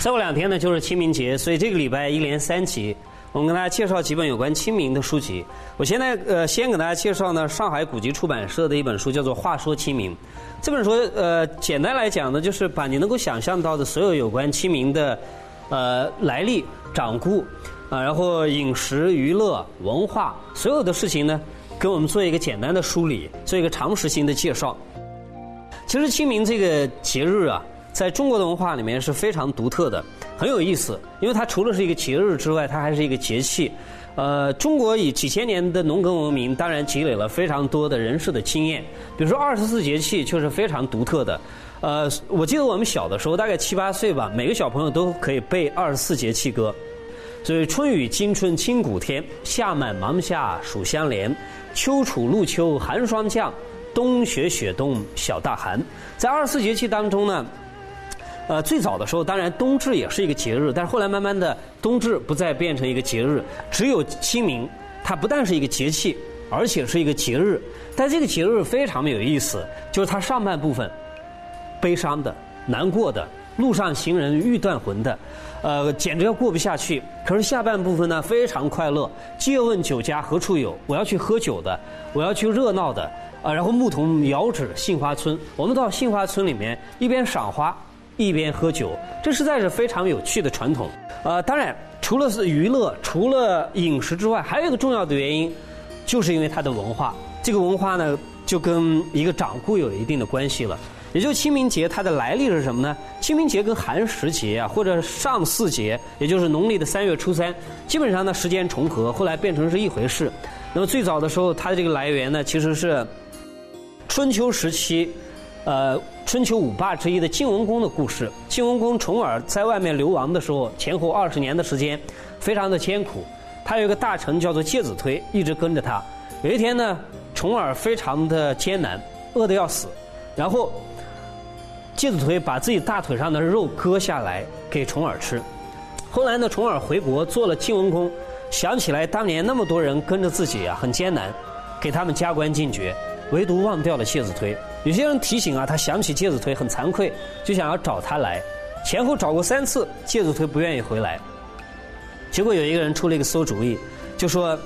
再过两天呢，就是清明节，所以这个礼拜一连三集，我们跟大家介绍几本有关清明的书籍。我现在呃，先给大家介绍呢，上海古籍出版社的一本书，叫做《话说清明》。这本书呃，简单来讲呢，就是把你能够想象到的所有有关清明的呃来历、掌故啊，然后饮食、娱乐、文化所有的事情呢，给我们做一个简单的梳理，做一个常识性的介绍。其实清明这个节日啊。在中国的文化里面是非常独特的，很有意思。因为它除了是一个节日之外，它还是一个节气。呃，中国以几千年的农耕文明，当然积累了非常多的人事的经验。比如说二十四节气就是非常独特的。呃，我记得我们小的时候，大概七八岁吧，每个小朋友都可以背二十四节气歌。所以春雨惊春清谷天，夏满芒夏暑相连，秋处露秋寒霜降，冬雪雪冬小大寒。在二十四节气当中呢。呃，最早的时候，当然冬至也是一个节日，但是后来慢慢的，冬至不再变成一个节日，只有清明，它不但是一个节气，而且是一个节日。但这个节日非常的有意思，就是它上半部分悲伤的、难过的，路上行人欲断魂的，呃，简直要过不下去。可是下半部分呢，非常快乐。借问酒家何处有？我要去喝酒的，我要去热闹的啊。然后牧童遥指杏花村，我们到杏花村里面一边赏花。一边喝酒，这实在是非常有趣的传统。呃，当然，除了是娱乐，除了饮食之外，还有一个重要的原因，就是因为它的文化。这个文化呢，就跟一个掌故有一定的关系了。也就清明节，它的来历是什么呢？清明节跟寒食节啊，或者上巳节，也就是农历的三月初三，基本上呢时间重合，后来变成是一回事。那么最早的时候，它的这个来源呢，其实是春秋时期。呃，春秋五霸之一的晋文公的故事。晋文公重耳在外面流亡的时候，前后二十年的时间，非常的艰苦。他有一个大臣叫做介子推，一直跟着他。有一天呢，重耳非常的艰难，饿得要死，然后介子推把自己大腿上的肉割下来给重耳吃。后来呢，重耳回国做了晋文公，想起来当年那么多人跟着自己啊，很艰难，给他们加官进爵，唯独忘掉了介子推。有些人提醒啊，他想起介子推很惭愧，就想要找他来。前后找过三次，介子推不愿意回来。结果有一个人出了一个馊主意，就说：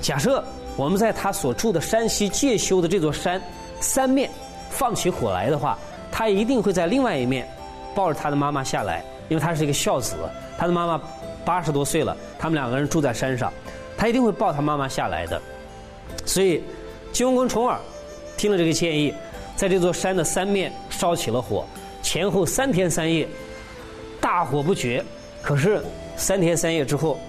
假设我们在他所住的山西介休的这座山三面放起火来的话，他一定会在另外一面抱着他的妈妈下来，因为他是一个孝子，他的妈妈八十多岁了，他们两个人住在山上，他一定会抱他妈妈下来的。所以，晋文公重耳。听了这个建议，在这座山的三面烧起了火，前后三天三夜，大火不绝。可是三天三夜之后，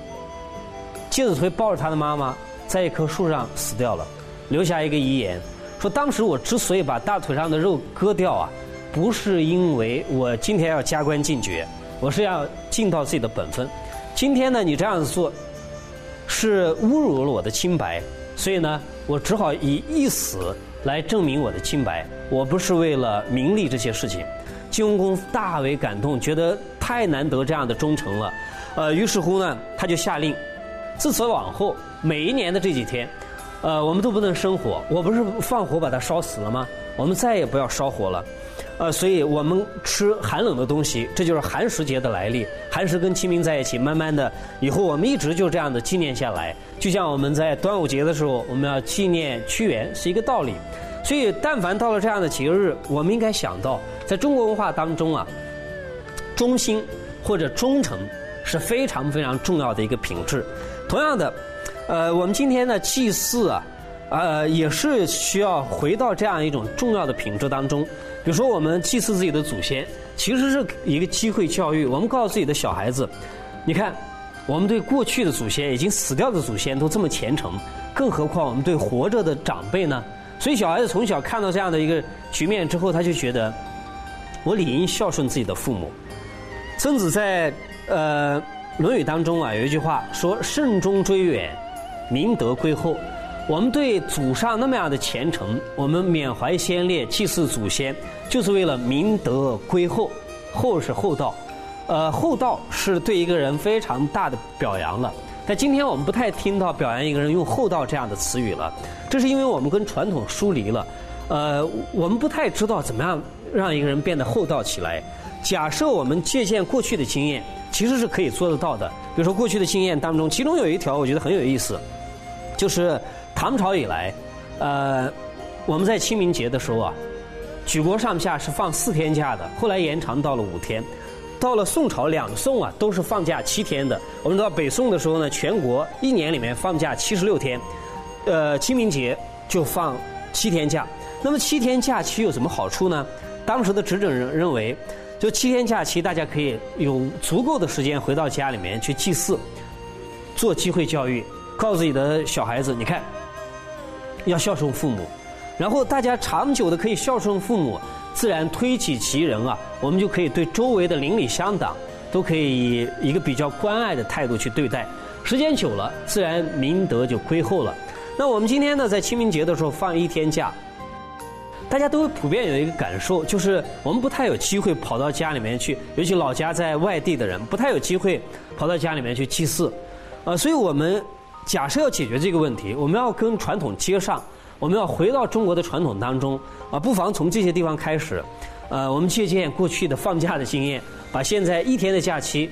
介子推抱着他的妈妈在一棵树上死掉了，留下一个遗言，说当时我之所以把大腿上的肉割掉啊，不是因为我今天要加官进爵，我是要尽到自己的本分。今天呢，你这样子做，是侮辱了我的清白，所以呢，我只好以一死。来证明我的清白，我不是为了名利这些事情。晋文公大为感动，觉得太难得这样的忠诚了，呃，于是乎呢，他就下令，自此往后每一年的这几天，呃，我们都不能生火。我不是放火把它烧死了吗？我们再也不要烧火了。呃，所以我们吃寒冷的东西，这就是寒食节的来历。寒食跟清明在一起，慢慢的以后我们一直就这样的纪念下来。就像我们在端午节的时候，我们要纪念屈原，是一个道理。所以，但凡到了这样的节日，我们应该想到，在中国文化当中啊，忠心或者忠诚是非常非常重要的一个品质。同样的，呃，我们今天的祭祀啊。呃，也是需要回到这样一种重要的品质当中。比如说，我们祭祀自己的祖先，其实是一个机会教育。我们告诉自己的小孩子，你看，我们对过去的祖先、已经死掉的祖先都这么虔诚，更何况我们对活着的长辈呢？所以，小孩子从小看到这样的一个局面之后，他就觉得，我理应孝顺自己的父母。曾子在呃《论语》当中啊，有一句话说：“慎终追远，明德归厚。”我们对祖上那么样的虔诚，我们缅怀先烈、祭祀祖先，就是为了明德归厚。厚是厚道，呃，厚道是对一个人非常大的表扬了。但今天我们不太听到表扬一个人用厚道这样的词语了，这是因为我们跟传统疏离了。呃，我们不太知道怎么样让一个人变得厚道起来？假设我们借鉴过去的经验，其实是可以做得到的。比如说过去的经验当中，其中有一条我觉得很有意思，就是唐朝以来，呃，我们在清明节的时候啊，举国上下是放四天假的，后来延长到了五天。到了宋朝，两宋啊都是放假七天的。我们知道北宋的时候呢，全国一年里面放假七十六天，呃，清明节就放七天假。那么七天假期有什么好处呢？当时的执政人认为，就七天假期，大家可以有足够的时间回到家里面去祭祀，做机会教育，告诉你的小孩子，你看，要孝顺父母，然后大家长久的可以孝顺父母。自然推己及人啊，我们就可以对周围的邻里乡党都可以以一个比较关爱的态度去对待。时间久了，自然明德就归厚了。那我们今天呢，在清明节的时候放一天假，大家都会普遍有一个感受，就是我们不太有机会跑到家里面去，尤其老家在外地的人，不太有机会跑到家里面去祭祀。啊，所以我们假设要解决这个问题，我们要跟传统接上。我们要回到中国的传统当中啊，不妨从这些地方开始，呃，我们借鉴过去的放假的经验，把现在一天的假期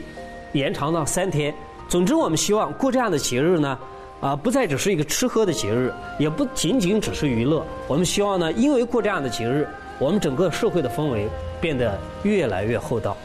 延长到三天。总之，我们希望过这样的节日呢，啊，不再只是一个吃喝的节日，也不仅仅只是娱乐。我们希望呢，因为过这样的节日，我们整个社会的氛围变得越来越厚道。